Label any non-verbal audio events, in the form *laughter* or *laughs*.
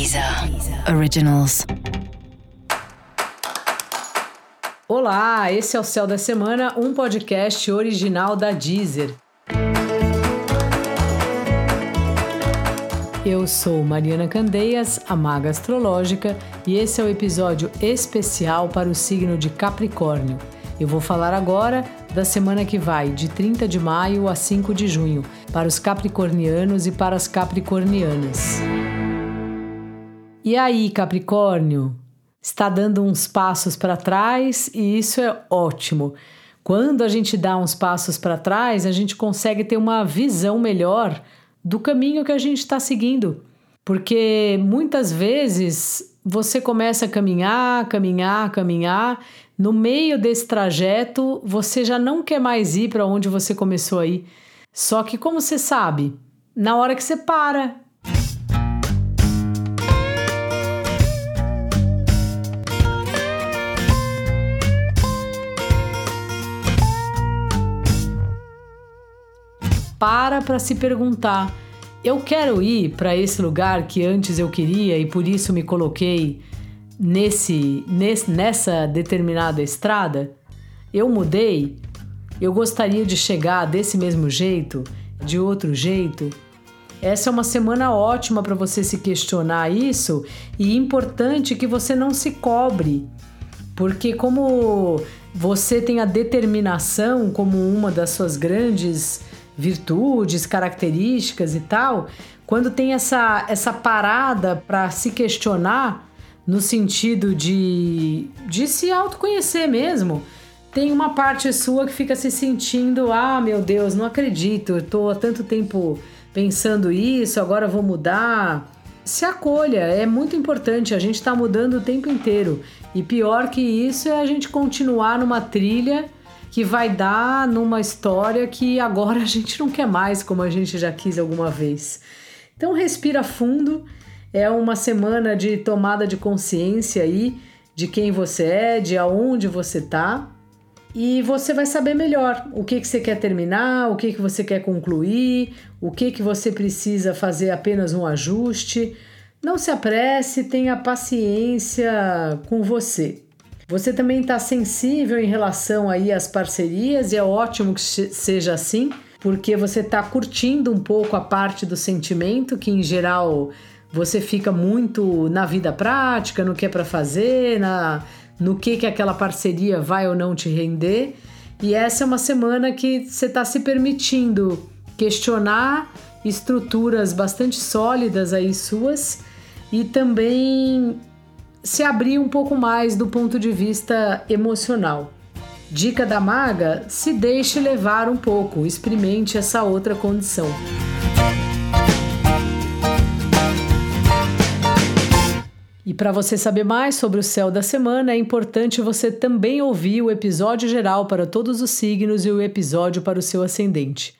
Deezer Originals. Olá, esse é o Céu da Semana, um podcast original da Deezer. Eu sou Mariana Candeias, a maga astrológica, e esse é o episódio especial para o signo de Capricórnio. Eu vou falar agora da semana que vai, de 30 de maio a 5 de junho, para os capricornianos e para as capricornianas. E aí, Capricórnio? Está dando uns passos para trás e isso é ótimo. Quando a gente dá uns passos para trás, a gente consegue ter uma visão melhor do caminho que a gente está seguindo. Porque muitas vezes você começa a caminhar, caminhar, caminhar, no meio desse trajeto você já não quer mais ir para onde você começou a ir. Só que, como você sabe, na hora que você para para para se perguntar: eu quero ir para esse lugar que antes eu queria e por isso me coloquei nesse, nesse nessa determinada estrada? Eu mudei? Eu gostaria de chegar desse mesmo jeito, de outro jeito? Essa é uma semana ótima para você se questionar isso e importante que você não se cobre, porque como você tem a determinação como uma das suas grandes virtudes, características e tal, quando tem essa, essa parada para se questionar no sentido de, de se autoconhecer mesmo, tem uma parte sua que fica se sentindo: ah, meu Deus, não acredito, tô há tanto tempo pensando isso, agora vou mudar. Se acolha, é muito importante, a gente está mudando o tempo inteiro. E pior que isso é a gente continuar numa trilha que vai dar numa história que agora *laughs* a gente não quer mais como a gente já quis alguma vez. Então respira fundo, é uma semana de tomada de consciência aí de quem você é, de aonde você tá. E você vai saber melhor o que, que você quer terminar, o que, que você quer concluir, o que, que você precisa fazer apenas um ajuste. Não se apresse, tenha paciência com você. Você também está sensível em relação aí às parcerias e é ótimo que seja assim, porque você está curtindo um pouco a parte do sentimento que em geral você fica muito na vida prática, no que é para fazer, na no que que aquela parceria vai ou não te render. E essa é uma semana que você está se permitindo questionar estruturas bastante sólidas aí suas e também se abrir um pouco mais do ponto de vista emocional. Dica da maga: se deixe levar um pouco, experimente essa outra condição. E para você saber mais sobre o céu da semana, é importante você também ouvir o episódio geral para todos os signos e o episódio para o seu ascendente.